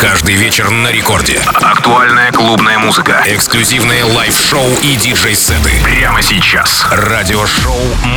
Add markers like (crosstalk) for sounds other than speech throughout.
Каждый вечер на рекорде. Актуальная клубная музыка. Эксклюзивные live-шоу и диджей-сеты. Прямо сейчас. Радиошоу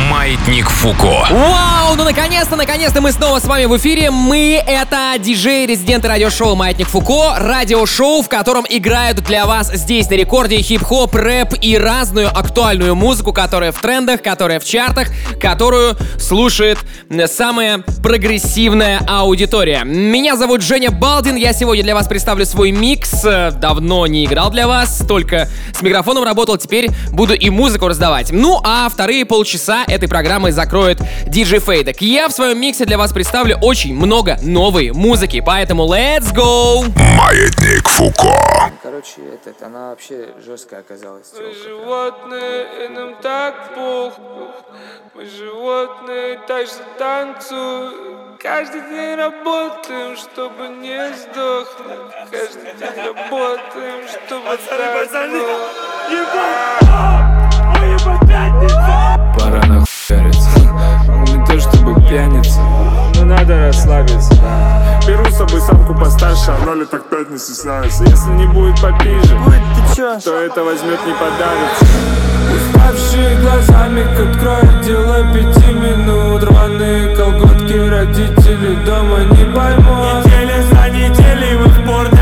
«Маятник Фуко». Вау, ну наконец-то, наконец-то мы снова с вами в эфире. Мы — это диджей-резиденты радиошоу «Маятник Фуко». Радиошоу, в котором играют для вас здесь на рекорде хип-хоп, рэп и разную актуальную музыку, которая в трендах, которая в чартах, которую слушает самая прогрессивная аудитория. Меня зовут Женя Балдин, я сегодня для вас представлю свой микс. Давно не играл для вас, только с микрофоном работал, теперь буду и музыку раздавать. Ну а вторые полчаса этой программы закроет DJ Фейдек. Я в своем миксе для вас представлю очень много новой музыки, поэтому let's go! Маятник Фуко. Короче, этот, она вообще жесткая оказалась. Мы животные, и нам так похуй. Мы животные, так что танцуй. Каждый день работаем, чтобы не сдохнуть. Каждый день работаем, чтобы Пора нахуяриться. Не то чтобы пьяница, но надо расслабиться. Беру с собой самку постарше, она лет так пять не стесняется. Если не будет попиже, то это возьмет не подавится. Уставшие глазами, как откроет дело пяти минут. Рваные колготки, родители дома не поймут Libre por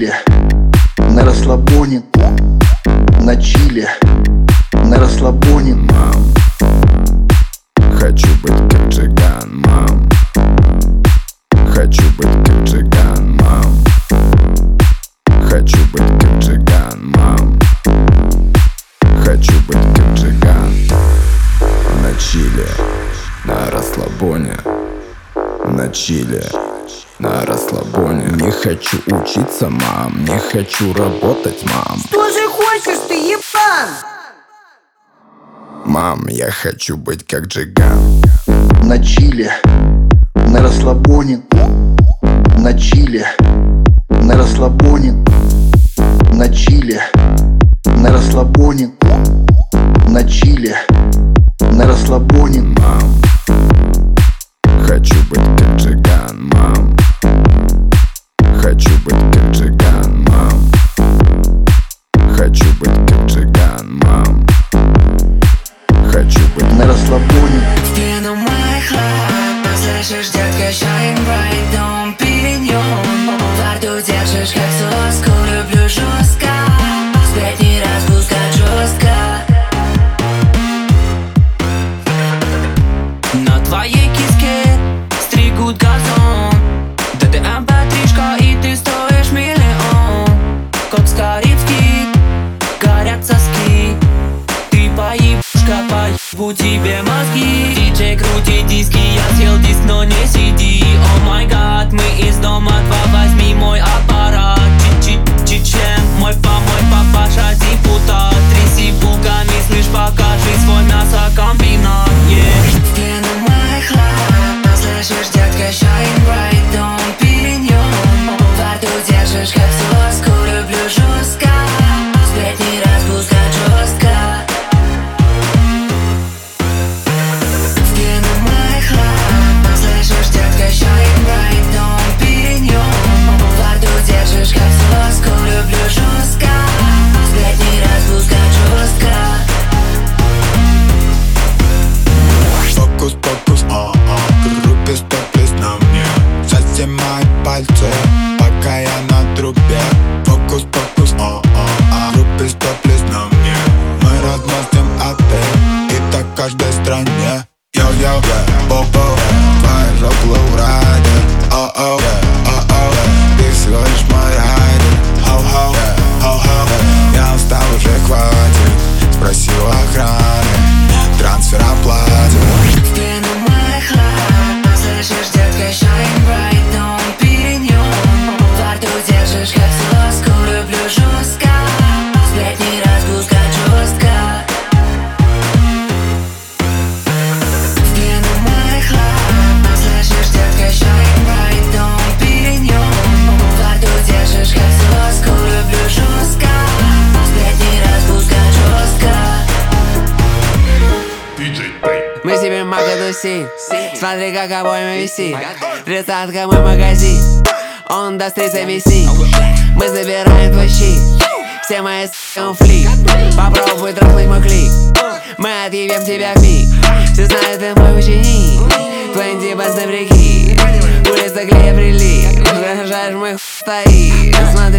чиле, на расслабоне, на чиле, на расслабоне. Мам, хочу быть как Джиган, мам. Хочу быть как Джиган, мам. Хочу быть как Джиган, мам. Хочу быть как Джиган. На чиле, на расслабоне На чиле, на расслабоне Не хочу учиться, мам. Не хочу работать, мам. Что же хочешь ты, ебан? Мам, я хочу быть как Джиган. На чиле, на расслабоне, на чиле, на расслабоне, на чиле, на расслабоне, на чиле, на расслабоне. Мам, хочу быть как Джиган, мам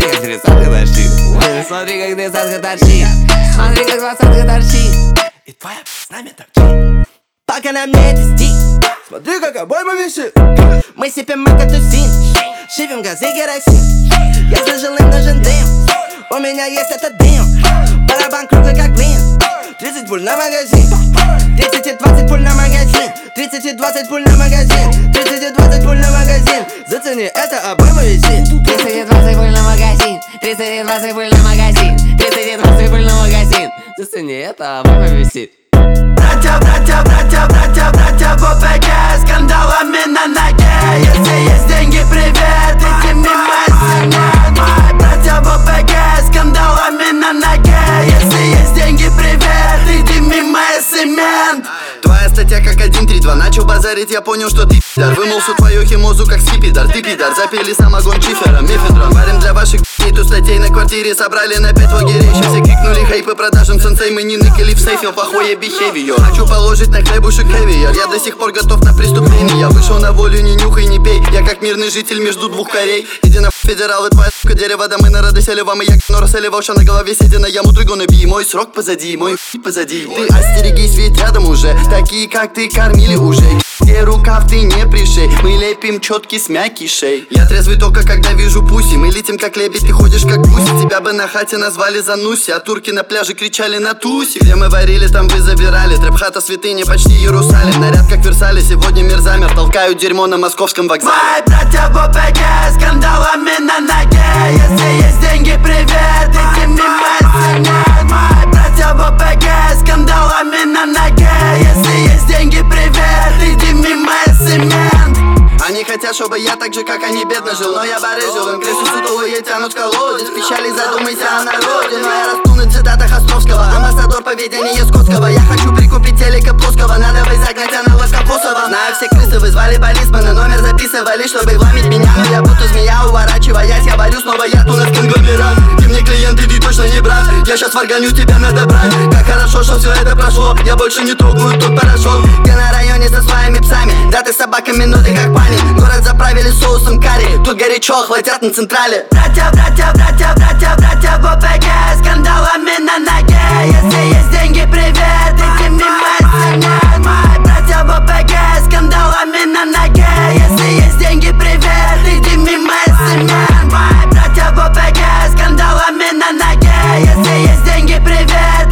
Смотри, как тридцатка торчит. Смотри, как тридцатка торчит. Смотри, как двадцатка торчит. И твоя с нами торчит. Пока на мне это стик Смотри, как обойма висит Мы сипем макатусин Шипим газы керосин. Я слышал им нужен дым. У меня есть этот дым. Барабан круглый как блин 30 пуль на магазин. 30 и 20 пуль на магазин. 30 и 20 пуль на магазин. 30 и 20 пуль на магазин. Зацени, это обойма висит 30 и 20 пуль на магазин. 30 и 20 пуль на магазин. 30 и 20 пуль на магазин. Зацени, это обойма висит Братья, братья, братья, братья, братья в ОПГ Скандалами на ноге. Если есть деньги, привет, иди мимо СМН Мои братья в ОПГ Скандалами на ноге. Если есть деньги, привет, иди мимо СМН Твоя статья как 132 Начал базарить, я понял, что ты пидор Вымыл всю твою химозу как скипидар Ты пидор, запили самогон чифером, мефедрон Варим для ваших и тут статей на квартире Собрали на пять лагерей. Все крикнули хей по продажам сенсей Мы не ныкали в сейфе, плохое бихевиор Хочу положить на хлебушек хевиер Я до сих пор готов на преступление. Я вышел на волю, не нюхай, не пей. Я как мирный житель между двух корей. Иди на федералы, твоя сука, дерево Да мы народы сели вам, и я но рассели волша на голове Сидя на яму, дрыгоны бей. Мой срок позади, мой позади. Ты остерегись, ведь рядом уже. Такие, как ты, кормили уже. Где рукав ты не пришей Мы лепим четкий с мякишей Я трезвый только когда вижу пуси. Мы летим как лебедь, ты ходишь как гуси. Тебя бы на хате назвали Зануси А турки на пляже кричали на тусе Где мы варили, там вы забирали. Трэп-хата святыня, почти Иерусалим. Наряд как Версале, сегодня мир замер Толкают дерьмо на московском вокзале. Мои братья в ОПГ Скандалами на ноге. Если есть деньги, привет, иди мимо СМН Мои братья в ОПГ Скандалами на ноге. Если хотят, чтобы я так же, как они, бедно жил. Но я барыжил, им крысу сутулые тянут в колодец Печали, задумайся о народе. Но я расту на цитатах Островского Амбассадор поведения Скотского. Я хочу прикупить телека плоского. Надо бы загнать аналог Капусова Знаю, все крысы вызвали полисмена. Номер записывали, чтобы вломить меня. Но я будто змея, уворачиваясь Я варю снова. Я у нас конгломерат. Ты мне клиент, и ты точно не брат. Я сейчас варганю тебя надо брать Как хорошо, что все это прошло. Я больше не трогаю тот порошок. Ты на районе со своими псами? Да ты с собаками, но ты как пани. Город заправили соусом карри. Тут горячо, хватят на централе Братья, братья, братья, братья, братья в ОПГ Скандалами на ноге Если есть деньги, привет, иди мимо СМН Мои братья в ОПГ Скандалами на ноге Если есть деньги, привет, иди мимо СМН Мои братья в ОПГ Скандалами на ноге Если есть деньги, привет,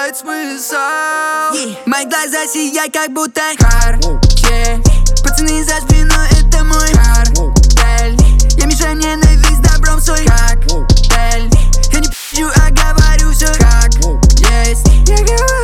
теряет смысл? Yeah. Мои глаза сияют, как будто харче Пацаны за спиной, это мой картель Я мешаю ненависть добром свой коктейль Я не пью, а говорю все как есть. Я говорю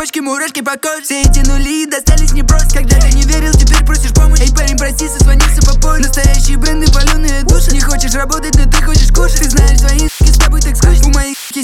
мишень, по коже. Все эти нули достались не просто. Когда ты не верил, теперь просишь помощь. Эй, парень, прости, созвонился попозже Настоящие бренды, паленые души. Не хочешь работать, но ты хочешь кушать. Ты знаешь, твои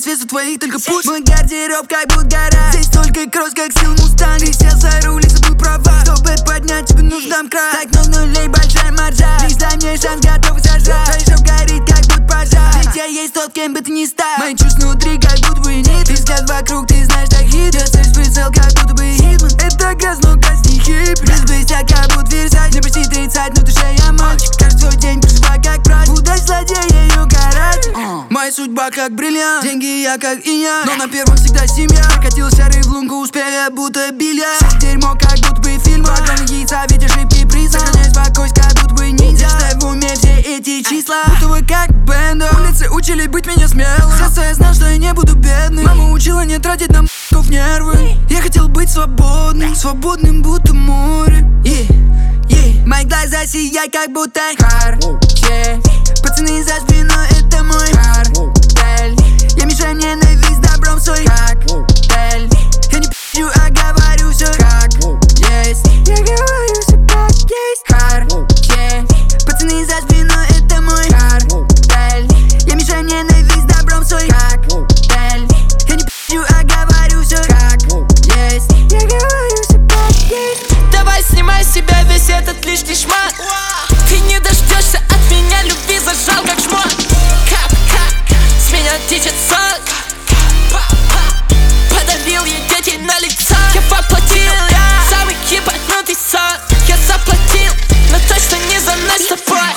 Свет у твоих только пуш Мой гардероб как будто гора Здесь столько кросс, как сил мустанг. Ты сел за руль и забыл права Чтобы поднять, тебе нужно мкра Так, ну нулей, большая маржа. Лишь дай мне шанс, готов сажать Твой жоп горит, как будто пожар. Ведь я есть тот, кем бы ты ни стал. Мои чувства внутри, как будто бы нет. Ты взгляд вокруг, ты знаешь, так хит Я цель прицел, как будто бы хитман. Это газ, но газ не хип Без блестят, как будто версать Мне почти 30, но душе я мальчик Каждый свой день проживаю, как праздник Удач злодея, ее гараж Моя судьба, как бриллиант. Деньги я, как иня Но на первом всегда семья. Прокатил серый в лунку, успея, будто бильярд Все дерьмо, как будто бы фильм. Огромные яйца, ведь ошибки приз Сохраняю спокойствие, как будто бы ниндзя. Считай в уме все эти числа? Будто бы как бенда. Улицы учили быть меня смелым. С детства я знал, что я не буду бедным. Мама учила не тратить на м***ков нервы. Я хотел быть свободным Свободным, будто море. Yeah, yeah. Мои глаза сияют, как будто Харче Пацаны за спиной, это мой картель Я мешаю ненависть добром свой коктейль Я не пью, а говорю все как есть. Я говорю все как есть. Харче Пацаны за спиной, это мой картель Я мешаю ненависть добром свой коктейль Я не пью, а говорю все как есть. Я говорю все как есть. Давай снимай с себя весь этот лишний шмат the fuck?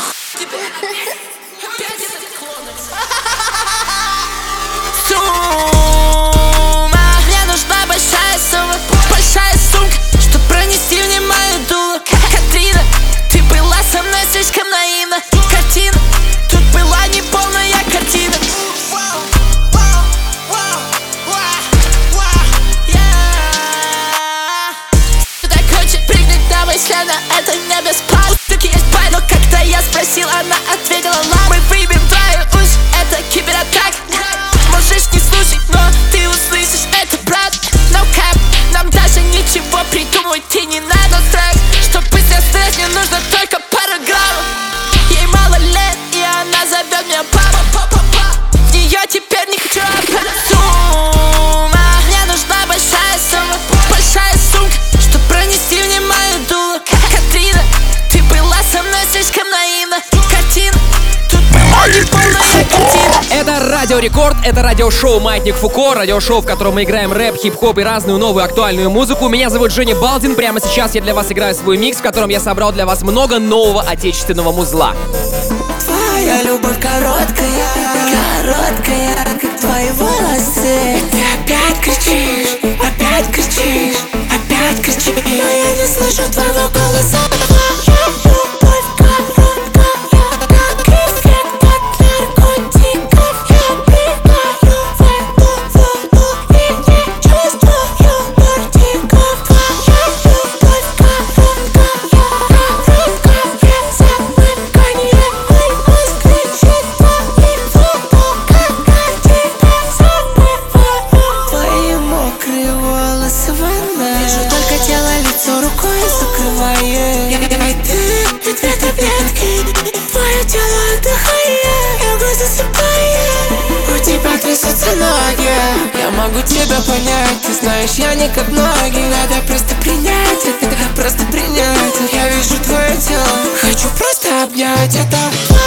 Рекорд, это радиошоу «Маятник Фуко», радиошоу, в котором мы играем рэп, хип-хоп и разную новую актуальную музыку. Меня зовут Женя Балдин, прямо сейчас я для вас играю свой микс, в котором я собрал для вас много нового отечественного музла. Твоя любовь короткая, короткая, как твои волосы Ты опять кричишь, опять кричишь, опять кричишь Но я не слышу твоего голоса могу тебя понять. Ты знаешь, я не как многие Надо просто принять это Просто принять это. Я вижу твое тело Хочу просто обнять это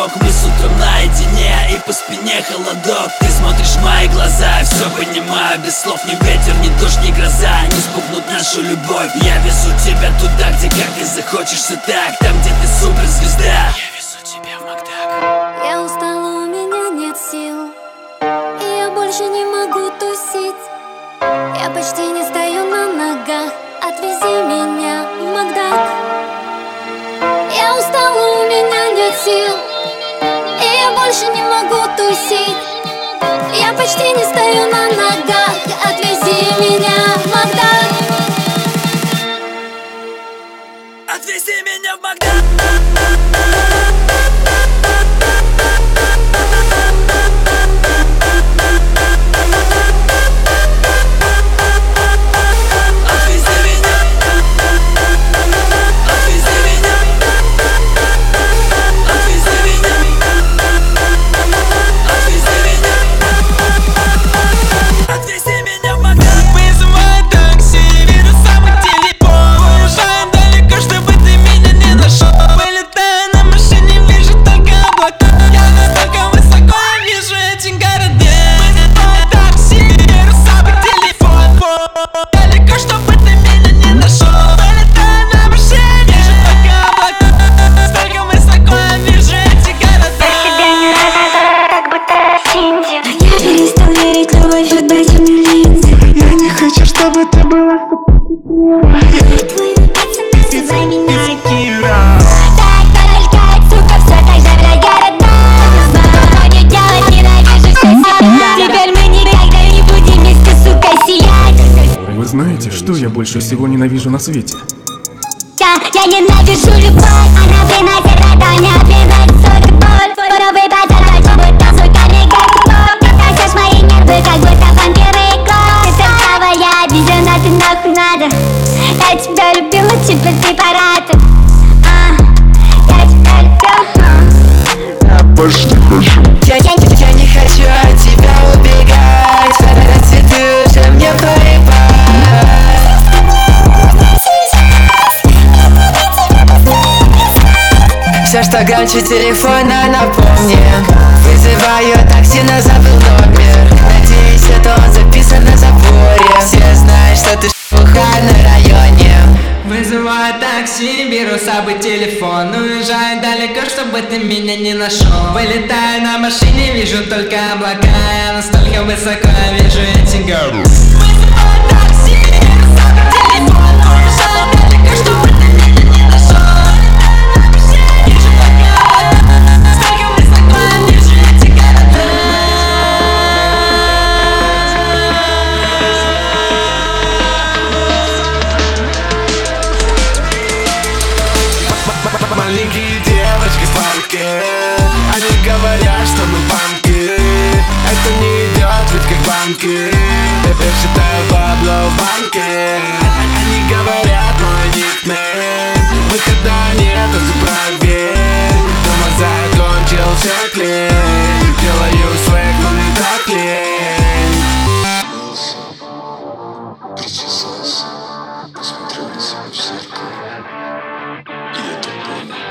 порог Мы с утром наедине, и по спине холодок. Ты смотришь в мои глаза, все понимаю Без слов ни ветер, ни дождь, ни гроза Не спугнут нашу любовь. Я везу тебя туда, где как ты захочешь все так Там, где ты суперзвезда. Я везу тебя в Макдак. Я устала, у меня нет сил И я больше не могу тусить. Я почти не стою на ногах Отвези меня в Макдак. Я устала, у меня нет сил я больше не могу тусить. Я почти не стою на ногах. Отвези меня в Макдак Отвези меня в Багдад знаете, что я больше всего ненавижу на свете? Я, я ненавижу любовь Она приносит радость, приносит сука, боль Буровый базар, хочу будто сука, не бог Ты сосешь мои нервы, как будто вампиры и кровь Ты такова, я обижена, ты нахуй надо. Я тебя любила, типа препараты А, Я тебя люблю. Я больше не не хочу Все, что громче телефона, напомни. Вызываю такси, но забыл номер. Надеюсь, это он записан на заборе. Все знают, что ты ш**ха на районе. Вызываю такси, беру с собой телефон. Уезжаю далеко, чтобы ты меня не нашел. Вылетаю на машине, вижу только облака. Я настолько высоко, вижу эти горы. Вызываю такси, беру с собой телефон банки. Я считаю бабло в банке. Они говорят мой никнейм Выхода нет, заправень Дома закончился клей Делаю свек, но не так лень Причесался, посмотрел на себя в зеркало. И это понял.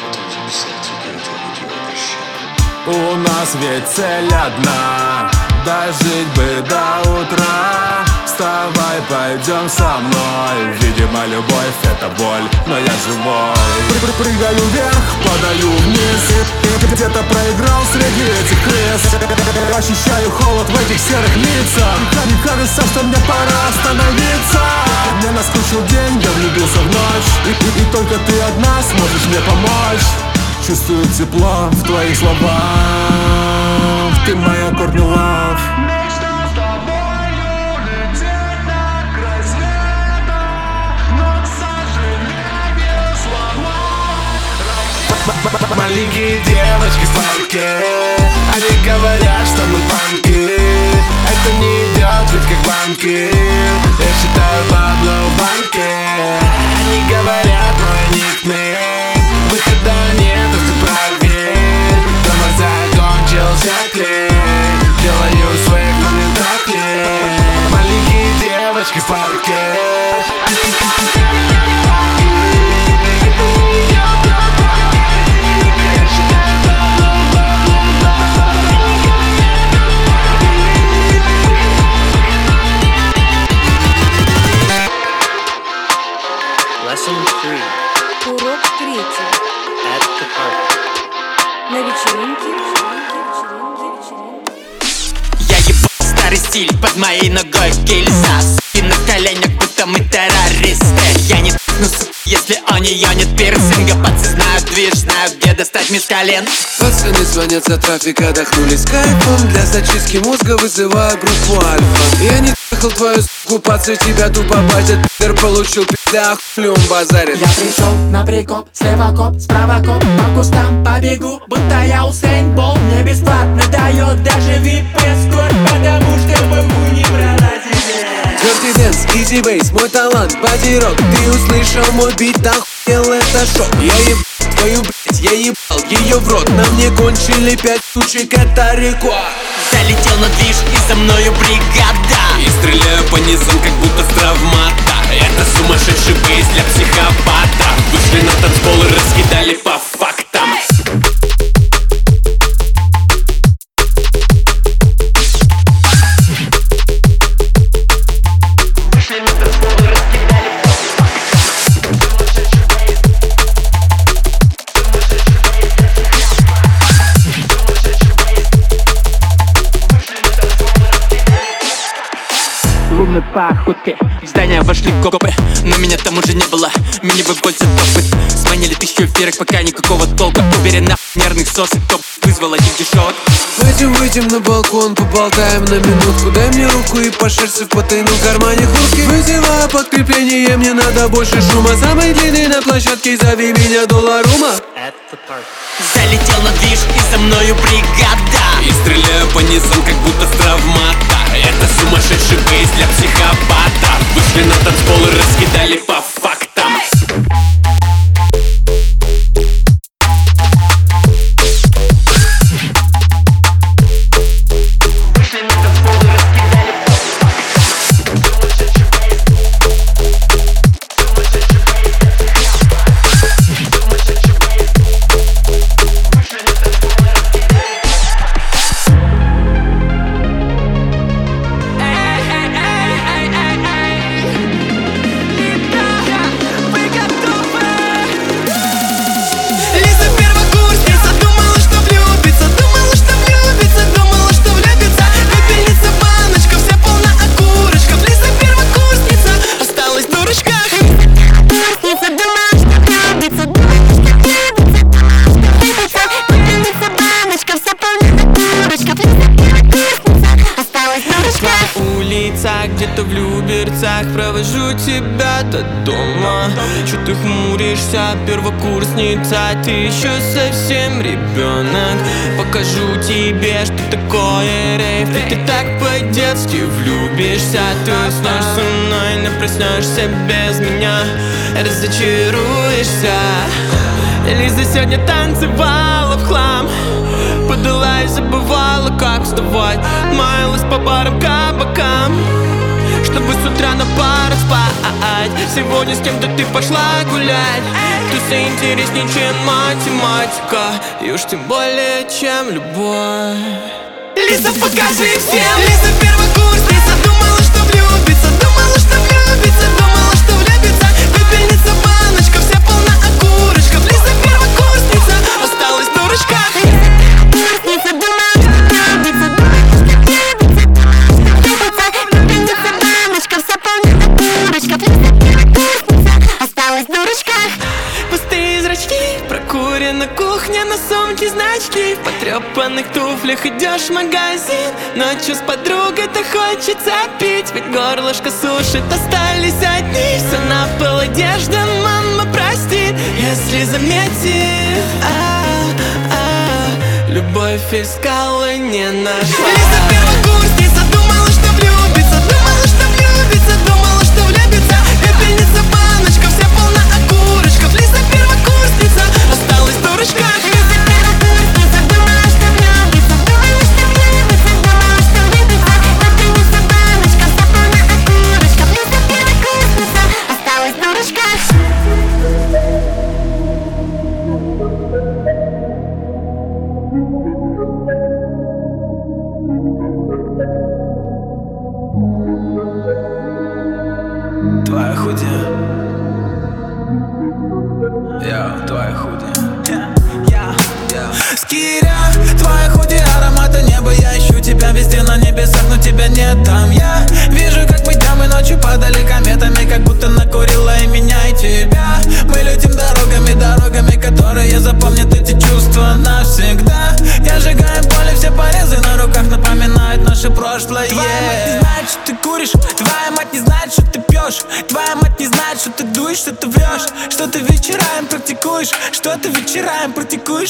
Потом записал тебе это видеообращение У нас ведь цель одна Дожить бы до утра. Вставай, пойдем со мной. Видимо, любовь это боль, но я живой. Пр- Прыгаю вверх, падаю вниз. Где-то проиграл среди этих крыс. Ощущаю холод в этих серых лицах. И кажется, что мне пора остановиться. Мне наскучил день, я влюбился в ночь. И, и- и только ты одна сможешь мне помочь. Чувствую тепло в твоих словах Ты моя Корни Лав. Маленькие девочки в парке Они говорят, что мы панки. Это не идет ведь как банки. Я считаю бабло в банке. Они говорят мой никнейм. Выхода нет, закончился клей. Делаю своих моментах клей Маленькие девочки в парке стиль под моей ногой гильза Суки на коленях, будто мы террористы. Я не ну если у нее нет пирсинга Пацы знают движ, знают где достать мне с колен Пацаны звонят за трафик, отдохнули с кайфом. Для зачистки мозга вызываю группу Альфа. Я не трахал твою суку, пацы тебя тупо батят Пидор получил пизда, он базарит? Я пришел на прикоп, слева коп, справа коп По кустам побегу, будто я Усейн Бол Мне бесплатно дает даже вип-эскорт Потому что бомбу не пролазили Dirty Dance, Easy Bass, мой талант, боди-рок Ты услышал мой бит, охуел это шок. Я еб твою блять, я ебал ее в рот. На мне кончили пять сучек, это рекорд. Залетел на движ и за мною бригада. И стреляю по низам, как будто с травмата. Это сумасшедший бейс для психопата. Вышли на танцпол и раскидали по фактам bajo. В здание вошли копы Но меня там уже не было. Меня вывозят опыт Сманили тысячу эфирок, пока никакого толка. Уверена, нервных сосок Топ вызвал один дешевок Пойдем выйдем на балкон, поболтаем на минутку. Дай мне руку и пошерсти в потайном кармане куртки Вызываю подкрепление, мне надо больше шума. Самый длинный на площадке, зови меня долларума. Залетел на движ и за мною бригада. И стреляю по низам, как будто с травмата. Это сумасшедший бейс для психопата Вышли на танцпол и раскидали по фактам влюбишься Ты уснешь со мной, но проснешься без меня. Разочаруешься. Лиза сегодня танцевала в хлам. Подала и забывала, как вставать. Маялась по барам, кабакам Чтобы с утра на парах спать. Сегодня с кем-то ты пошла гулять. Тусы интереснее, чем математика. И уж тем более, чем любовь. Лиза, покажи всем. Лиза первокурсница Думала, на кухне, на сумке значки. В потрепанных туфлях идешь в магазин. Ночью с подругой-то хочется пить. Ведь горлышко сушит, остались одни. Все на пол одежда, мама простит. Если заметит а, Любовь искала, не нашла. Лиза первокурсница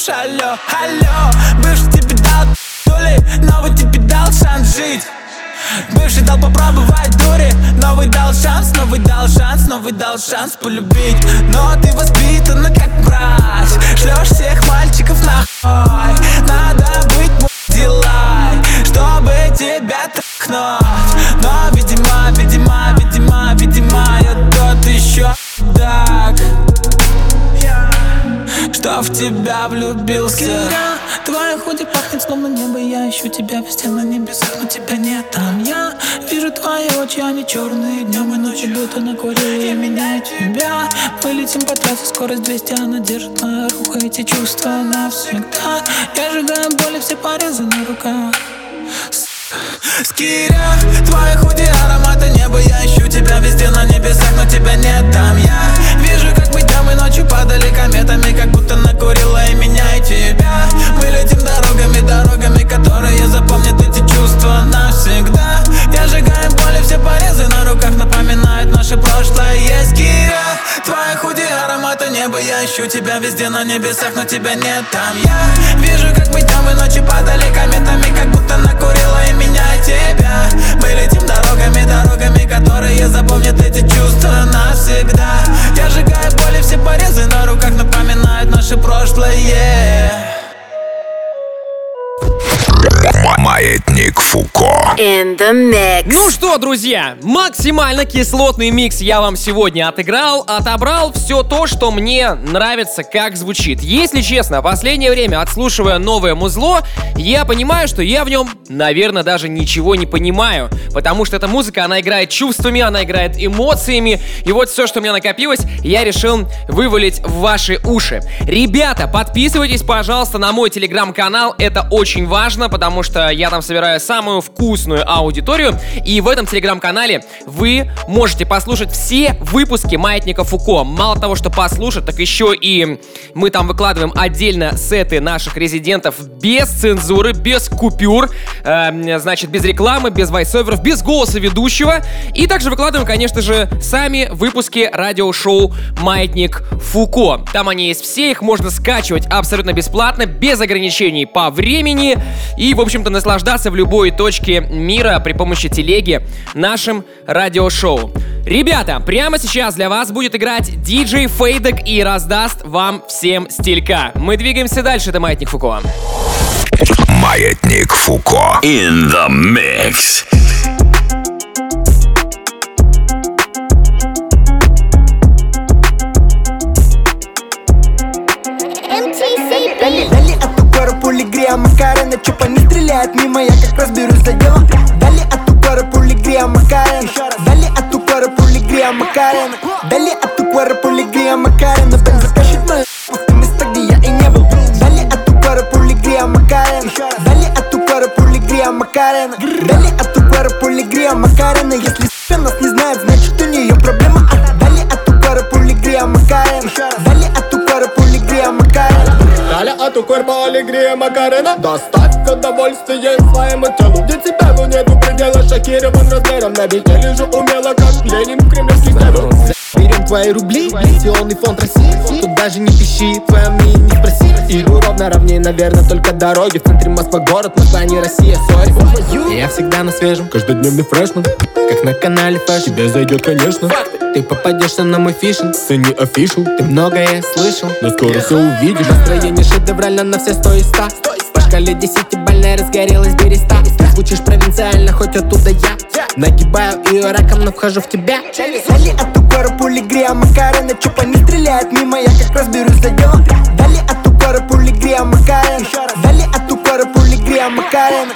практикуешь, алло, алло Бывший тебе дал доли Новый тебе дал шанс жить. Бывший дал попробовать дури. Новый дал шанс, новый дал шанс Новый дал шанс полюбить. Но ты воспитана как мразь Шлешь всех мальчиков нахуй тебя влюбился. Твоя худи пахнет словно небо Я ищу тебя везде на небесах Но тебя нет там. Я вижу твои очи, они черные Днем и ночью будто накурила Я меняю тебя. Мы летим по трассе, скорость 200 Она держит моя рука Эти чувства навсегда. Я сжигаю боли, все порезы на руках. Скиря, твоя худи аромата неба Я ищу тебя везде на небесах, но тебя нет там. Я вижу, мы ночью падали кометами Как будто накурила и меня, и тебя. Мы летим дорогами, дорогами, которые запомнят эти чувства навсегда Я сжигаю боли, все порезы на руках Напоминают наше прошлое. Есть Киря, твоя худи аромата неба. Я ищу тебя везде на небесах, но тебя нет там. Я вижу, как мы днем и ночью падали кометами Как будто накурила и меня, и тебя. Мы летим дорогами, дорогами, которые запомнят эти чувства навсегда. Я сжигаю боли, все порезы на руках Напоминают наше прошлое Маятник Фуко. In the mix. Ну что, друзья, максимально кислотный микс я вам сегодня отыграл, отобрал все то, что мне нравится, как звучит. Если честно, последнее время, отслушивая новое музло, я понимаю, что я в нем, наверное, даже ничего не понимаю, потому что эта музыка, она играет чувствами, она играет эмоциями, и вот все, что у меня накопилось, я решил вывалить в ваши уши. Ребята, подписывайтесь, пожалуйста, на мой телеграм-канал, это очень важно, потому что я там собираю самую вкусную аудиторию, и в этом телеграм-канале вы можете послушать все выпуски Маятника Фуко. Мало того, что послушать, так еще и мы там выкладываем отдельно сеты наших резидентов без цензуры, без купюр, э, значит, без рекламы, без вайсоверов, без голоса ведущего. И также выкладываем, конечно же, сами выпуски радиошоу Маятник Фуко. Там они есть все, их можно скачивать абсолютно бесплатно, без ограничений по времени и, в общем-то, наслаждаться в любой точке мира при помощи телеги нашим радиошоу. Ребята, прямо сейчас для вас будет играть диджей Фейдек и раздаст вам всем стилька. Мы двигаемся дальше, это Маятник Фуко. Маятник Фуко. In the mix. Стреляет мимо, я как раз за дело Дали от укора пули грея Макарена Дали от укора пули грея Макарена Дали от укора пули грея Макарена Бен закашет мою в том место, где я и не был. Дали от укора пули грея Макарена Дали от укора пули грея Макарена Дали от укора пули грея Макарена Если нас не знает, значит полигрея Макарена. Доставь удовольствие своему телу. Где тебя ну нету предела Шокирован размером. На бите лежу умело, как Ленин в кремлевских стенах. Берем твои рубли, пенсионный фонд России. Тут даже не пищи, твоя мне не спроси. Иду ровно ровнее, наверное, только дороги. В центре Москва город, Москва не Россия, сори. Я всегда на свежем, каждодневный фрешман. Как на канале фэшн. Тебе зайдет, конечно Ты попадешься на мой фишинг. Цени офишл Ты многое слышал. Но скоро все увидишь. Настроение шедеврально на все сто и ста. По шкале десятибальная разгорелась береста. Звучишь провинциально, хоть оттуда я Нагибаю ее раком, но вхожу в тебя. Дали от упора пули грея Макарена Чупа не стреляет мимо, я как разберусь за делом Дали от упора пули грея Макарена Дали от упора пули грея Макарена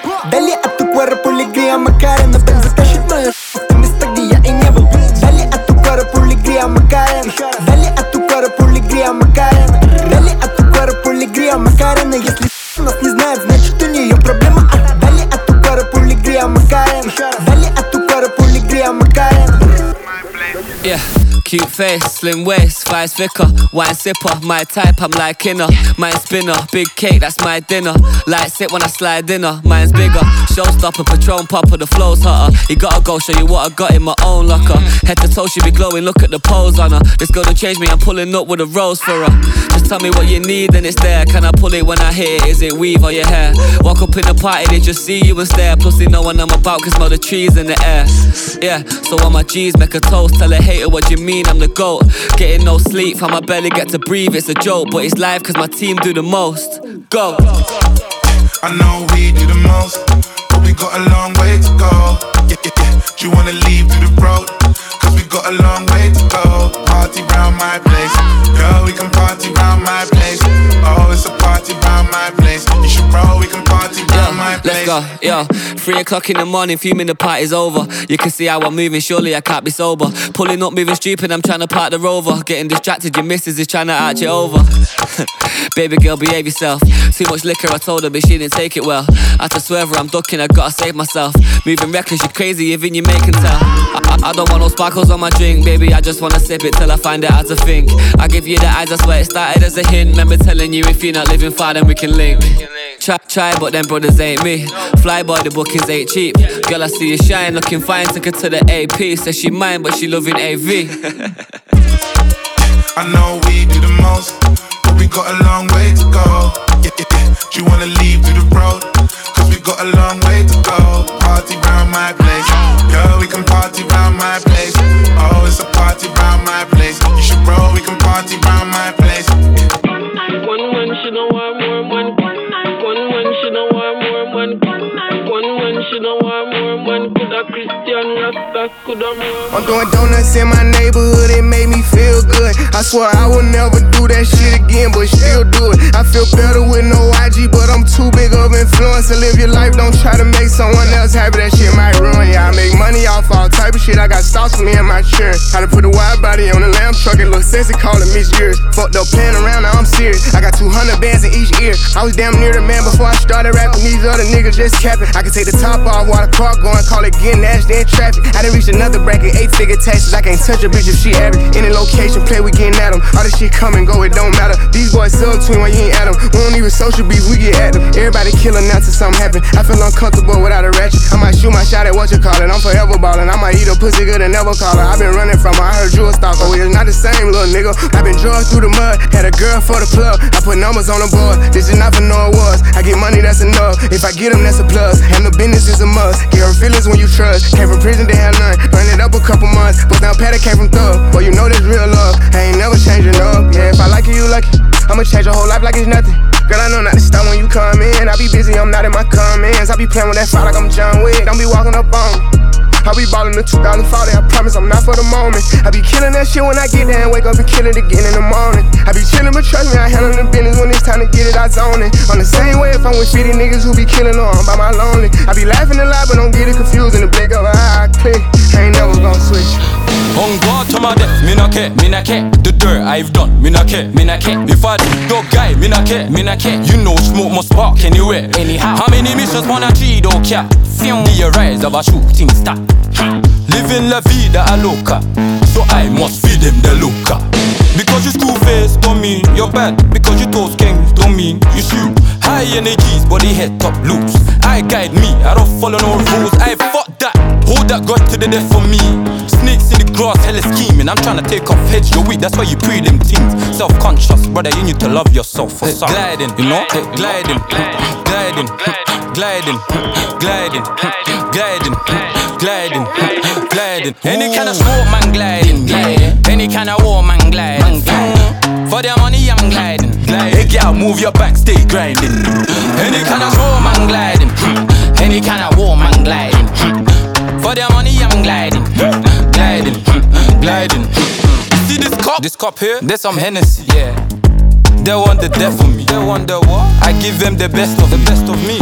you face, slim waist, thighs thicker, wine sipper, my type, I'm like inner. Mine spinner, big cake, that's my dinner. Light sit when I slide dinner, mine's bigger. Showstopper, Patron popper, the flow's hotter. You gotta go show you what I got in my own locker. Head to toe, she be glowing, look at the pose on her. This don't change me, I'm pulling up with a rose for her. Just tell me what you need and it's there. Can I pull it when I hit it? Is it weave or your hair? Walk up in the party, they just see you and stare. Plus they know what I'm about, cause smell the trees in the air. Yeah, so on my G's, make a toast. Tell a hater what you mean, I'm the GOAT. Getting no sleep, how my belly get to breathe, it's a joke. But it's live cause my team do the most. Go. I know we do the most, we got a long way to go. Yeah, yeah, yeah. Do you wanna leave through the road? Cause we got a long way to go. Party round my place. Girl, we can party round my place. Oh, it's a party round my place. You should roll, we can party round my Let's go, yeah. Three o'clock in the morning, fuming the party's over. You can see how I'm moving, surely I can't be sober. Pulling up, moving stupid, I'm trying to park the rover. Getting distracted, your missus is trying to arch it over. (laughs) Baby girl, behave yourself. Too much liquor, I told her, but she didn't take it well. I had to swerve her, I'm ducking, I gotta save myself. Moving reckless, you crazy, even you making tell. I, I, don't want no sparkles on my drink, baby. I just wanna sip it till I find it out to think. I give you the eyes, I swear it started as a hint. Remember telling you if you're not living far, then we can link. Try, try, but them brothers ain't me. Fly boy, the bookings ain't cheap. Girl, I see you shine, looking fine. Took her to the AP. Says she mine, but she loving AV. (laughs) I know we do the most, but we got a long way to go. Yeah, yeah, yeah. Do you wanna leave the I'm doing donuts in my neighborhood, it made me feel good. I swear I will never do that shit again, but still do it. I feel better with no IG, but I'm too big of influence to live your life. Don't try to make someone else happy, that shit might ruin ya. I make money off all type of shit. I got stocks for me and my churn. How to put a wide body on a lamb truck, it look sexy, call it Miss Years. Fucked up playing around, now I'm serious. I got 200 bands in each ear. I was damn near the man before I started rapping. These other niggas just capping. I can take the top off while the car going, call it getting nasty in traffic. I done reach another bracket, figure taxes. I can't touch a bitch if she average. Any location, play, we getting at them. All this shit come and go, it don't matter. These boys sub twin when you ain't at them. We don't even social beef, we get at them. Everybody killing now till something happen. I feel uncomfortable without a ratchet. I might shoot my shot at what you call it. I'm forever ballin'. I might eat a pussy good and never call her. i been running from her. I heard you a stalker. We is not the same, little nigga. i been drugged through the mud. Had a girl for the plug. I put numbers on the board. This is not for no awards. I get money, that's enough. If I get them, that's a plus. And the business is a must. Get her feelings when you trust. Came from prison, they had none. Run it up a couple months. But now Patty came from thug. Boy, you know this real love. I ain't never changing up. Yeah, if I like you, you it. I'ma change your whole life like it's nothing. Girl, I know not to stop when you come in. I be busy, I'm not in my comments. I be playing with that fire like I'm John Wick. Don't be walking up on me. I be ballin' the 2040, I promise I'm not for the moment. I be killing that shit when I get there and wake up and kill it again in the morning. I be chillin', but trust me, I handle the business when it's time to get it, I zone it. On the same way if I'm with 50 niggas who be killing I'm by my lonely. I be laughing a lot, but don't get it confused in the blink of an eye. I click, I ain't never gonna switch. On God to my death, me not care, me not care. The dirt I've done, me not care, me not care. If I dog guy, me not care, me not care. You know smoke must spark anywhere, anyhow. How many missions wanna tree don't care? The rise of a shooting star. Living la vida a loca, so I must feed them the loca. Because you school face don't mean you're bad. Because you toast gangs don't mean you shoot. High energies, body head top loose. I guide me, I don't follow no rules. I that. God to the death for me. Snakes in the grass, hella scheming. I'm trying to take off heads, you're weak, that's why you pre them things. Self conscious, brother, you need to love yourself. For some. gliding, you know? Hey, gliding, gliding, gliding, gliding, gliding, gliding, gliding. Any kind of smoke, man, gliding, gliding. Any kind of war, man, gliding. For their money, I'm gliding. Hey, girl, move your back, stay grinding. Any kind of smoke, man, gliding. Any kind of war, man, gliding. For their money, I'm gliding, gliding, gliding. See this cup? This cup here? There's some Hennessy. Yeah. They want the death of me. They want the what? I give them the best of the best of me.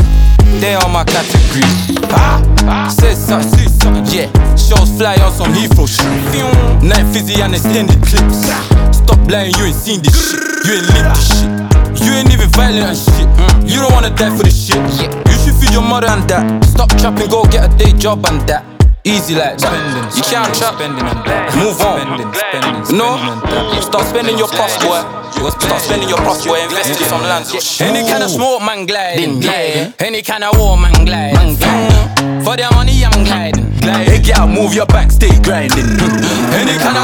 They are my category. Ah, ah. say so, see yeah. Shows fly on some Heathrow shit. Night fizzy and extended clips. Stop lying, you ain't seen this shit. You ain't lived this shit. You ain't even violent and shit. Mm. You don't wanna die for this shit. You should feed your mother and that. Stop trapping, go get a day job and that. Easy like spending. You can't trap. Spending and that. Move on. Spending, spending, no. Start spending your boy. Start spending your boy. Invest in some land. Any kind of smoke, man, gliding. gliding. Any kind of war, man, gliding. gliding. For their money, I'm gliding. gliding. Hey, girl, move your back, stay grinding. Any kind of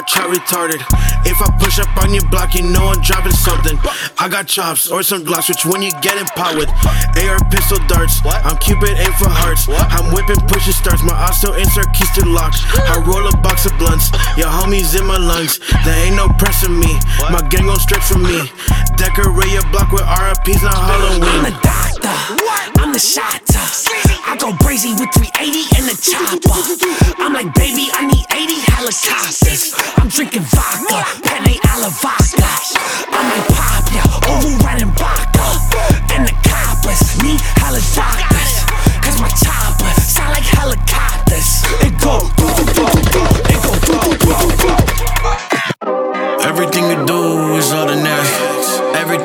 my chart retarded. If I push up on your block, you know I'm dropping something. I got chops or some gloss, which one you getting pot with? AR pistol darts, I'm Cupid, aim for hearts. I'm whipping, pushing starts, my auto insert keys to locks. I roll a box of blunts, your homies in my lungs. There ain't no pressing me, my gang gon' straight from me. Decorate your block with RIPs, not Halloween. I'm the shotter. I go crazy with 380 and the chopper. I'm like, baby, I need 80 helicopters. I'm drinking vodka, penne alla vodka. I might pop ya, overriding vodka. And the coppers need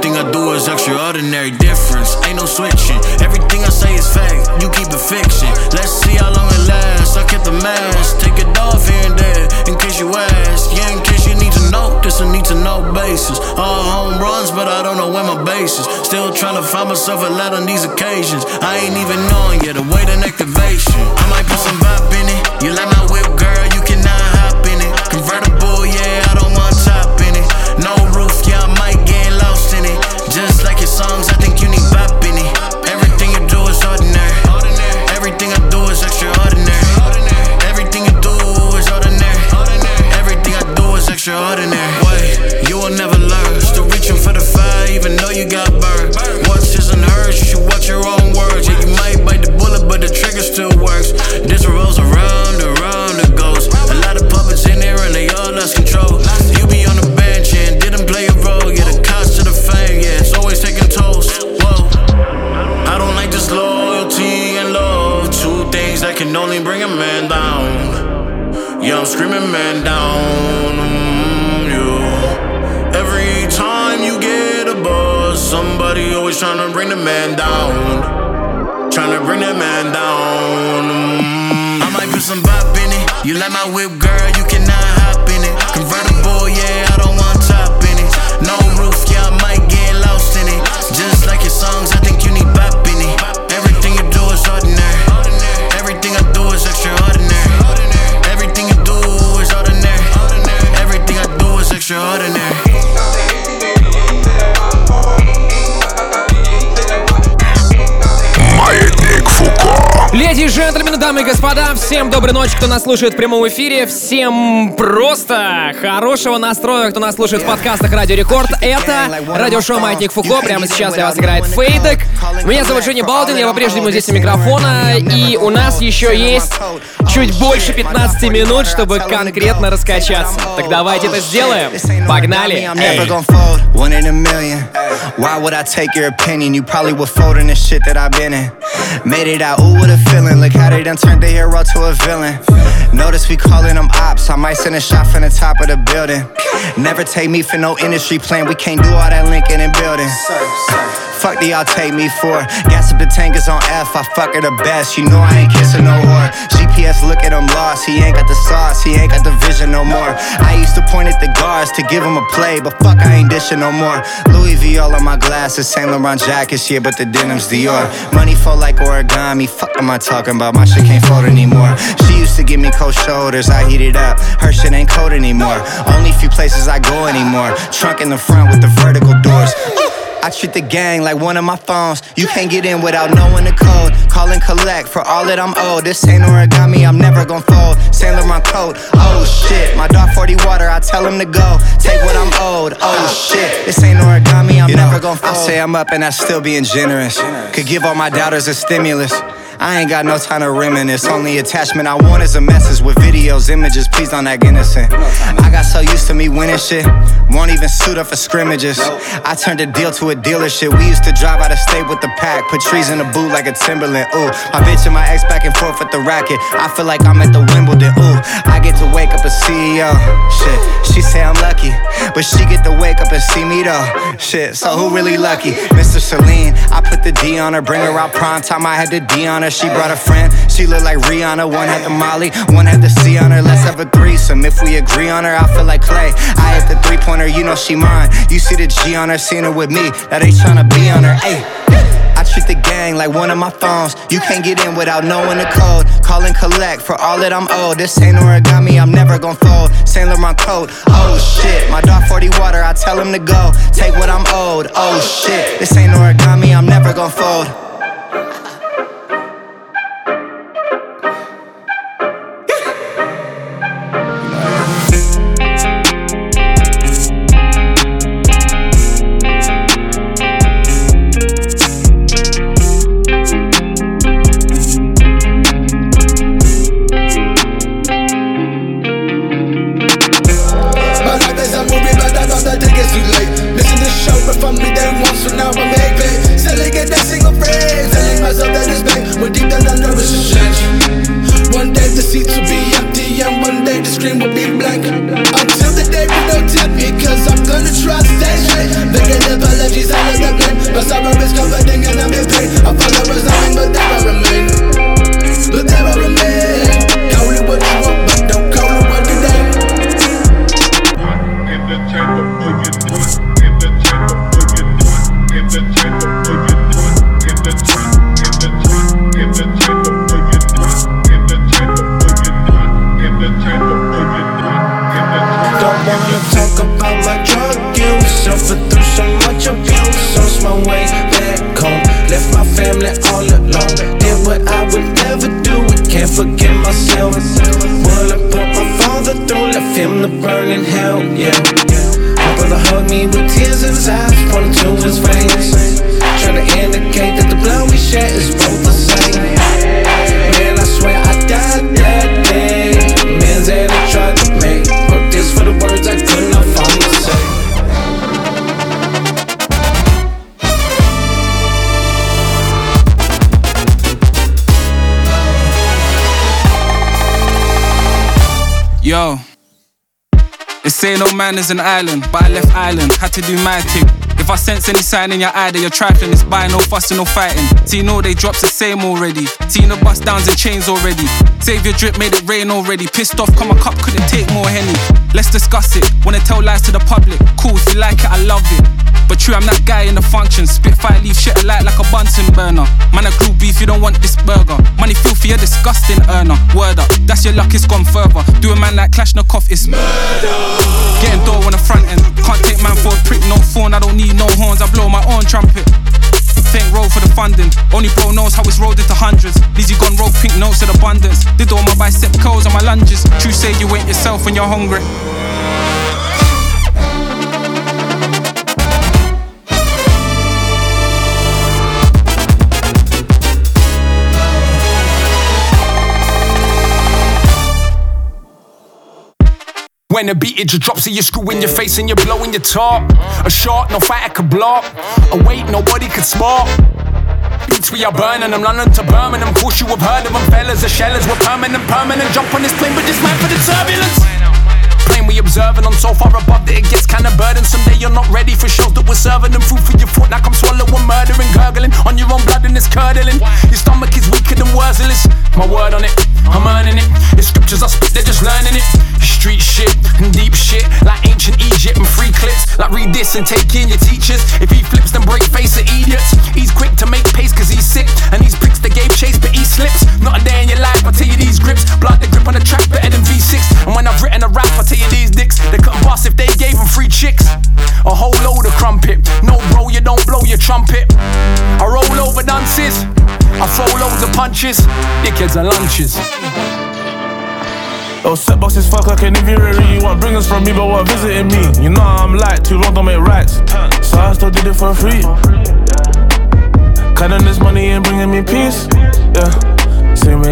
Everything I do is extraordinary. Difference, ain't no switching. Everything I say is fact, you keep it fiction. Let's see how long it lasts. I kept the mask, take it off here and there. In case you ask, yeah, in case you need to know, this a need to know basis. All home runs, but I don't know where my base is. Still trying to find myself a lot on these occasions. I ain't even knowing yet, awaiting activation. Доброй ночи, кто нас слушает в прямом эфире. Всем просто хорошего настроя, кто нас слушает в подкастах Радио Рекорд. Это радиошоу Маятник Фуко. Прямо сейчас для вас играет Фейдек. Меня зовут Женя Балдин, я по-прежнему здесь у микрофона. И у нас еще есть чуть больше 15 минут, чтобы конкретно раскачаться. Так давайте это сделаем. Погнали! Fold, one in a million. Why would I take your opinion? You probably would fold in the shit that I've been in. Made it out, ooh, what a feeling. Look how they done turned the hero to a villain. Notice we calling them ops. I might send a shot from the top of the building. Never take me for no industry plan. We can't do all that linking and building. Fuck do y'all take me for? Gas up the tank is on F. I fuck her the best. You know I ain't kissing no whore. GPS look at him lost. He ain't got the sauce. He ain't got the vision no more. I used to point at the guards to give him a play, but fuck I ain't dishing no more. Louis V all on my glasses. Saint Laurent jackets, yeah, but the denim's Dior. Money fall like origami. Fuck am I talking about? My shit can't fold anymore. She used to give me cold shoulders. I heat it up. Her shit ain't cold anymore. Only few places I go anymore. Trunk in the front with the vertical doors. I treat the gang like one of my phones. You can't get in without knowing the code. Call and collect for all that I'm owed. This ain't origami, I'm never gonna fold. Saint Laurent coat. Oh shit, my dog 40 water, I tell him to go. Take what I'm owed. Oh shit, this ain't origami, I'm never gon' fold. I say I'm up and I still being generous. Could give all my doubters a stimulus. I ain't got no time to reminisce. Only attachment I want is a message with videos, images. Please don't act innocent. I got so used to me winning shit. Won't even suit up for scrimmages. I turned a deal to a dealership. We used to drive out of state with the pack. Put trees in the boot like a Timberland. Ooh, my bitch and my ex back and forth with the racket. I feel like I'm at the Wimbledon. Ooh, I get to wake up a CEO. Shit, she say I'm lucky, but she get to wake up and see me though. Shit, so who really lucky? Mr. Celine, I put the D on her. Bring her out prime time. I had the D on her. She brought a friend. She look like Rihanna. One had the Molly, one had the C on her. Let's have a threesome. If we agree on her, I feel like Clay. I hit the three pointer, you know she mine. You see the G on her, seen her with me. That ain't tryna be on her. Ayy. I treat the gang like one of my phones. You can't get in without knowing the code. Call and collect for all that I'm owed. This ain't origami, I'm never gon' fold. Saint Laurent coat, oh shit. My dog 40 water, I tell him to go. Take what I'm owed, oh shit. This ain't origami, I'm never gon' fold. But sorrow is comforting and I'm in pain. Man is an island, but I left island, had to do my thing. If I sense any sign in your eye that you're trifling, it's by no fussing, no fighting. See, no, they drops the same already. See, no bust downs and chains already. Save your drip, made it rain already. Pissed off, come a cup, couldn't take more henny. Let's discuss it. Wanna tell lies to the public? Cool, if you like it, I love it. True, I'm that guy in the function. Spit fire, leave shit alight like a Bunsen burner. Man, I glue beef, you don't want this burger. Money filthy, a disgusting earner. Word up, that's your luck, it's gone further. Do a man like Klashnikov, it's murder. Getting door on the front end. Can't take man for a prick, no phone, I don't need no horns, I blow my own trumpet. Thank roll for the funding. Only bro knows how it's rolled into hundreds. Lizzie gone roll pink notes of abundance. Did all my bicep curls on my lunges. True say you ain't yourself when you're hungry. When the beat it just drops, so you screw in your face and you're blowing your top. A shot, no fighter could block. A weight, nobody could spot. Beats we are burning them, London to Birmingham. Course you have heard of them, fellas. The shellers were permanent, permanent. Jump on this plane, but this man for the turbulence. Plane we observing on so far above that it gets kinda burdensome. That you're not ready for shows that we're serving them. Food for your foot, now come swallowing, murdering, gurgling on your own blood and it's curdling. Your stomach is weaker than worthless. My word on it, I'm earning it. It's scriptures I spit, they're just learning it. Street shit and deep shit, like ancient Egypt and free clips. Like read this and take in your teachers. If he flips, then break face of idiots. He's quick to make pace cause he's sick. And these pricks that gave chase, but he slips. Not a day in your life, I tell you these grips. Blood the grip on the track better than V6. And when I've written a rap, I tell you these dicks. They couldn't bust if they gave them free chicks. A whole load of crumpet. No, bro, you don't blow your trumpet. I roll over dunces. I throw loads of punches. Dickheads are lunches. Oh, set boxes fuck like an inferior. You want bring us from me, but what visiting me? You know I'm like too long don't make rights. So I still did it for free. Kindness money ain't bringing me peace. Yeah.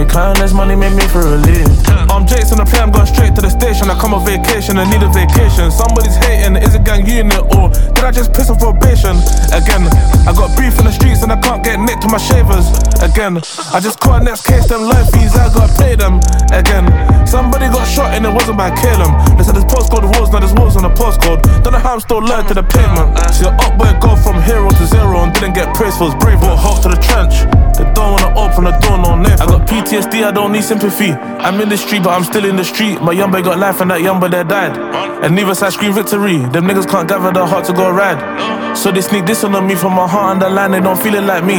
Kindness money made me for relief. I'm Jason, the play, I'm going straight to the station. I come on vacation, I need a vacation. Somebody's hating, is it gang unit or did I just piss on probation? Again, I got beef in the streets and I can't get nicked to my shavers. Again, I just caught next case, them life fees, I gotta pay them. Again, somebody got shot and it wasn't by Caleb. They said this postcode was now there's walls on the postcode. Don't know how I'm still learned to the pavement. Uh, uh. See, the up boy go from hero to zero and didn't get praise for his brave, but hope to the trench. They don't wanna open the door, no net. I got PTSD, I don't need sympathy. I'm in the street, but I'm still in the street. My young boy got life and that young boy there died. And neither side scream victory. Them niggas can't gather the heart to go ride. So they sneak this on me from my heart underline, they don't feel it like me.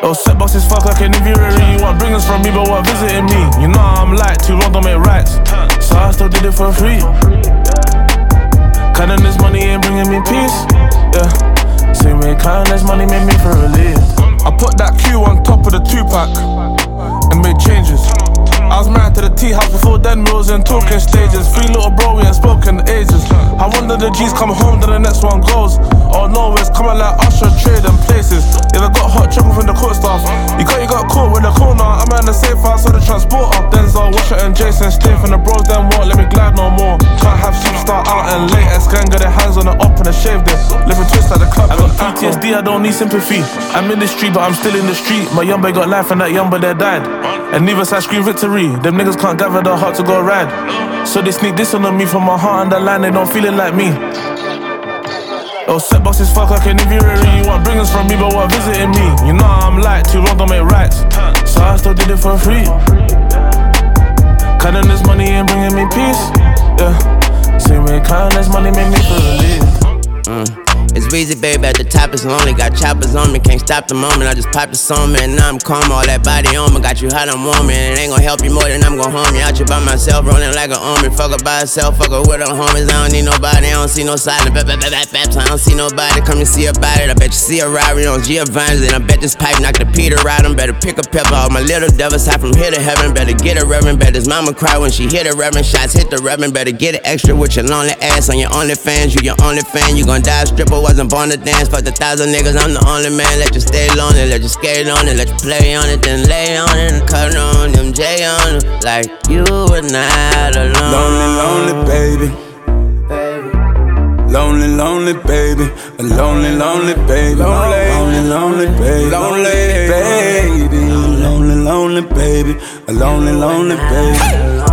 Oh, set boxes fuck like an inferiority. You want bringers from me, but what visiting me? You know I'm like too long, don't make rights. So I still did it for free. Counting money ain't bringing me peace. Yeah. Same way counting money made me feel relief. I put that Q on top of the two pack and made changes. I was married to the tea house before then, we was in talking stages. Three little bro, we ain't spoken ages. I wonder the G's come home, then the next one goes. Oh no, it's coming like Usher, trading places. Yeah, I got hot chocolate from the court staff. You got, you got caught with the corner. I'm in the safe house, so the transporter. Denzel, Washer, and Jason stay from the bros, then what? Let me glide no more. Can't have superstar out and latest. Gang got their hands on the up and a shaved it. Living twist like the club. I got PTSD, I don't need sympathy. I'm in the street, but I'm still in the street. My young boy got life, and that young boy there died. And neither side scream victory. Them niggas can't gather the heart to go ride. So they sneak this on me from my heart underline, they don't feel it like me. Oh, set boxes fuck like an inferiority. You want bringers from me, but what visiting me? You know I'm like too long, don't make rights. So I still did it for free. Counting this money ain't bringing me peace. Yeah. Same way counting this money make me. Weezy, baby, at the top is lonely. Got choppers on me, can't stop the moment. I just popped the song, man, now I'm calm. All that body on me, got you hot, I'm warm, man. It ain't gonna help you more than I'm gonna harm you. Out you by myself, rolling like an army. Fuck her by herself, fuck her with her homies. I don't need nobody, I don't see no silence. Bap, bap, bap, bap, I don't see nobody. Come and see about it. I bet you see a Rari on Giovanni's, and I bet this pipe knock the Peter out. I'm better pick a pepper. All my little devils high from here to heaven. Better get a reverend. Bet his mama cry when she hit a reverend. Shots hit the reverend. Better get it extra with your lonely ass on your only fans. You your only fan. You gon' die a stripper. Wasn't born to dance. Fuck the thousand niggas. I'm the only man. Let you stay lonely. Let you skate on it. Let you play on it. Then lay on it and cut on them. J on it. Like you were not alone. Lonely, lonely baby. Lonely, lonely baby. A lonely, lonely baby. Lonely, lonely, lonely baby. Lonely, baby. Lonely, lonely baby. A lonely, lonely baby.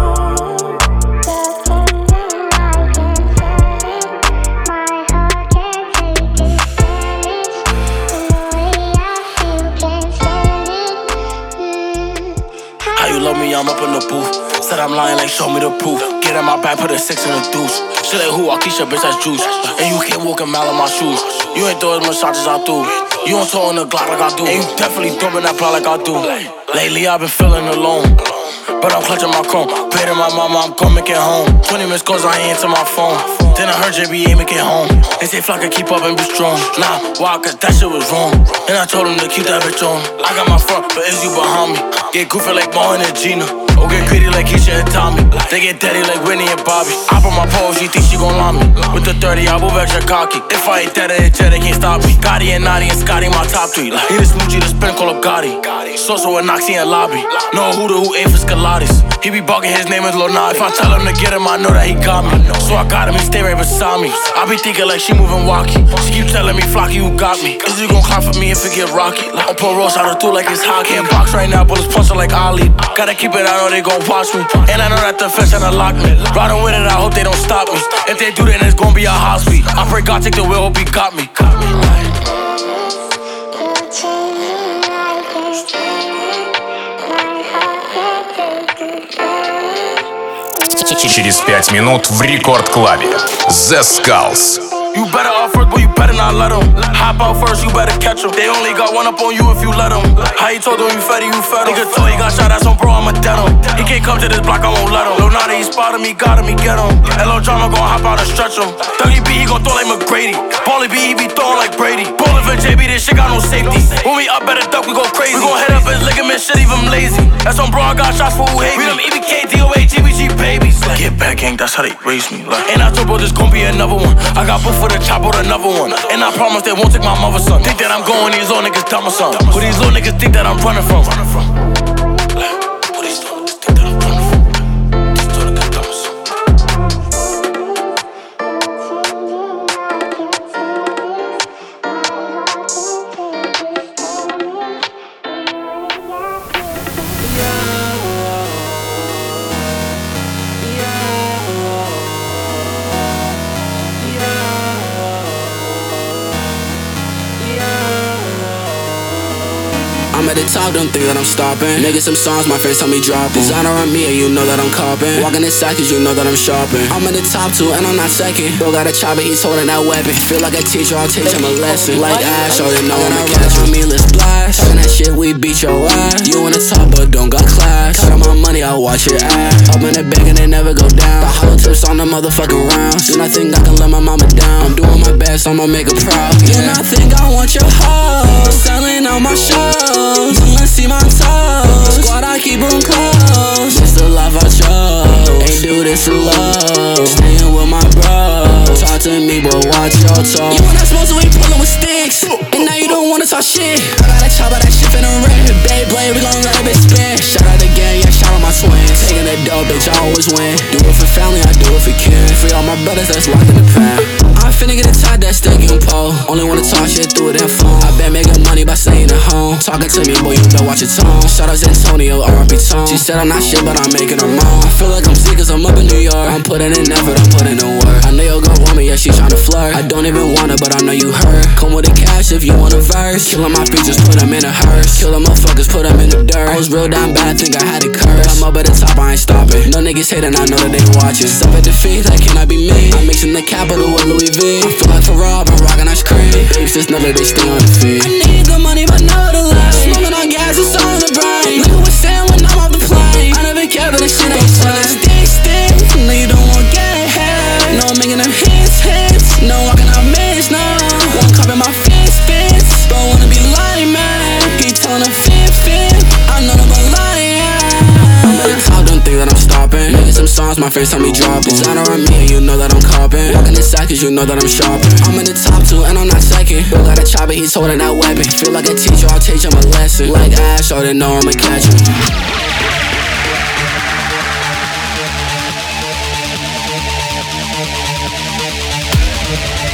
I'm up in the booth. Said I'm lying, like show me the proof. Get in my bag, put a six in the deuce. Shit like who? Keisha, bitch, that's juice. And you can't walk a mile in my shoes. You ain't throw as much shots as I do. You don't throw in the Glock like I do. And you definitely thumping that plot like I do. Lately, I've been feeling alone. But I'm clutching my. Paid to my mama, I'm make it home. 20 missed calls, I ain't answer my phone. Then I heard JBA make it home. They say Flock can keep up and be strong. Nah, why? Cause that shit was wrong. And I told him to keep that bitch on. I got my front, but is you behind me? Get goofy like Martin and Gina. Or get greedy like Keisha and Tommy. They get daddy like Whitney and Bobby. I put my pole, she think she gon' lie me. With the 30, I move extra cocky. If I ain't dead, I they can't stop me. Gotti and Naughty and Scotty, my top three. Like, he the smoochie, the spin, call up Gotti. So-so and Noxie and Lobby. No who the who ain't for Scalatis. He be bugging, his name is Lil If I tell him to get him, I know that he got me. So I got him, he stay right beside me. I be thinking like she moving walkie. She keep telling me, Flocky, you got me. Is you gon' clap for me if it get rocky? Like, pull Ross out of two like it's hockey. In box right now, but it's punching like Ali. Gotta keep it, I know they gon' watch me. And I know that the fence tryna lock me. Riding with it, I hope they don't stop me. If they do, then it's gon' be a high speed. I pray God take the wheel, hope he got me. Через пять минут в Рекорд Клабе. The Skulls. You better off first, but you better not let them. Hop out first, you better catch them. They only got one up on you if you let them. How you told them you fatty, you fed Nigga told he got shot at some bro, I'm a denim. He can't come to this block, I won't let him. Lil Nada, he spotted me, got him, he get him. Hello drama gon' hop out and stretch him. Dougie B, he gon' throw like McGrady. Paulie B, he be throwing like Brady. Bowling for JB, this shit got no safety. When we up, better duck, we go crazy. We gon' head up his ligament, shit, even lazy. That's on bro, I got shots for who hate me. We them EBK, DOA, GBG babies. Like, get back, gang, that's how they raise me. Like, and I told bro, this gon' be another one. I got both for the chop or another one. And I promise they won't take my mother's son. Think that I'm going, these little niggas dumb or something. Who these little niggas think that I'm running from? The top, don't think that I'm stopping. Making some songs, my friends tell me drop 'em. Designer on me, and you know that I'm copping. Walking inside, cause you know that I'm shopping. I'm in the top two, and I'm not second. Bro got a chopper, he's holding that weapon. Feel like a teacher, I'll teach him a lesson. Like Ash, already know I'm a catch on me, let's blast. Talking that shit, we beat your ass. You in the top, but don't got class. Cut on my money, I'll watch it ass. Up in the bag and they never go down. The hollow tips on the motherfucking rounds. Do not think I can let my mama down. I'm doing my best, I'ma make her proud. Do not think I want your hoe. Selling out my shows. Let's see my toes. Squad, I keep them close. It's the life I chose. Ain't do this alone. Staying with my bro. Talk to me, but watch your tone. You and I supposed to be pulling with sticks. And now you don't wanna talk shit. I got a chop of that shit in a red. Beyblade, we gon' let it spin. Shout out the gang, yeah, shout out my twins. Taking a dope, bitch, I always win. Do it for family, I do it for kin. Free all my brothers that's locked in the pen. I'm finna get a tie that stick and pole. Only wanna talk shit through that phone. I been making money by staying at home. Talking to me, boy, you better watch your tone. Shout out Antonio. Tone. She said I'm not shit, but I'm making her moan. I feel like I'm sick cause I'm up in New York. I'm putting in effort, I'm putting in work. I know your girl want me, yeah, she tryna flirt. I don't even want her, but I know you heard. Come with the cash if you want a verse. Killing my features, put them in a hearse. Killing motherfuckers, put them in the dirt. I was real down bad, think I had a curse. I'm up at the top, I ain't stopping. No niggas hating, I know that they watching. Step at defeat, that cannot be me. I'm mixing the capital with Louis V. I feel like Rob, I'm rocking ice cream. Just know that they stay on the feet. I need the money, but no the life. Smoking on gas, it's on the brain. Look at what's saying when I'm off the plane. I never care, but this shit ain't fun. my first time he dropping. Designer on me, you know that I'm copping. Walking the side cause you know that I'm shopping. I'm in the top two and I'm not second. Bill got a chopper, he's holding that weapon. Feel like a teacher, I'll teach him a lesson. Like Ash, all they know I'm a catcher. We'll.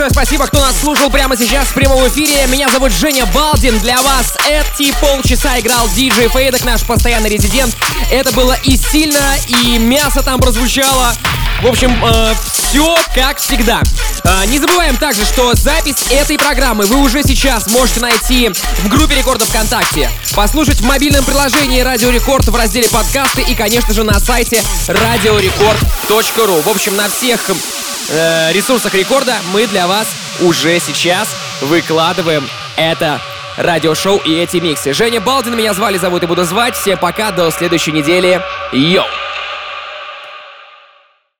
Большое спасибо, кто нас слушал прямо сейчас в прямом эфире. Меня зовут Женя Балдин. Для вас эти полчаса играл диджей Фейдок, наш постоянный резидент. Это было и сильно, и мясо там прозвучало. В общем, э, все как всегда. Э, не забываем также, что запись этой программы вы уже сейчас можете найти в группе Рекорда ВКонтакте, послушать в мобильном приложении Радио Рекорд в разделе подкасты и, конечно же, на сайте radiorecord.ru. В общем, на всех э, ресурсах Рекорда мы для вас уже сейчас выкладываем это радиошоу и эти миксы. Женя Балдин меня звали, зовут и буду звать. Всем пока, до следующей недели. Йоу!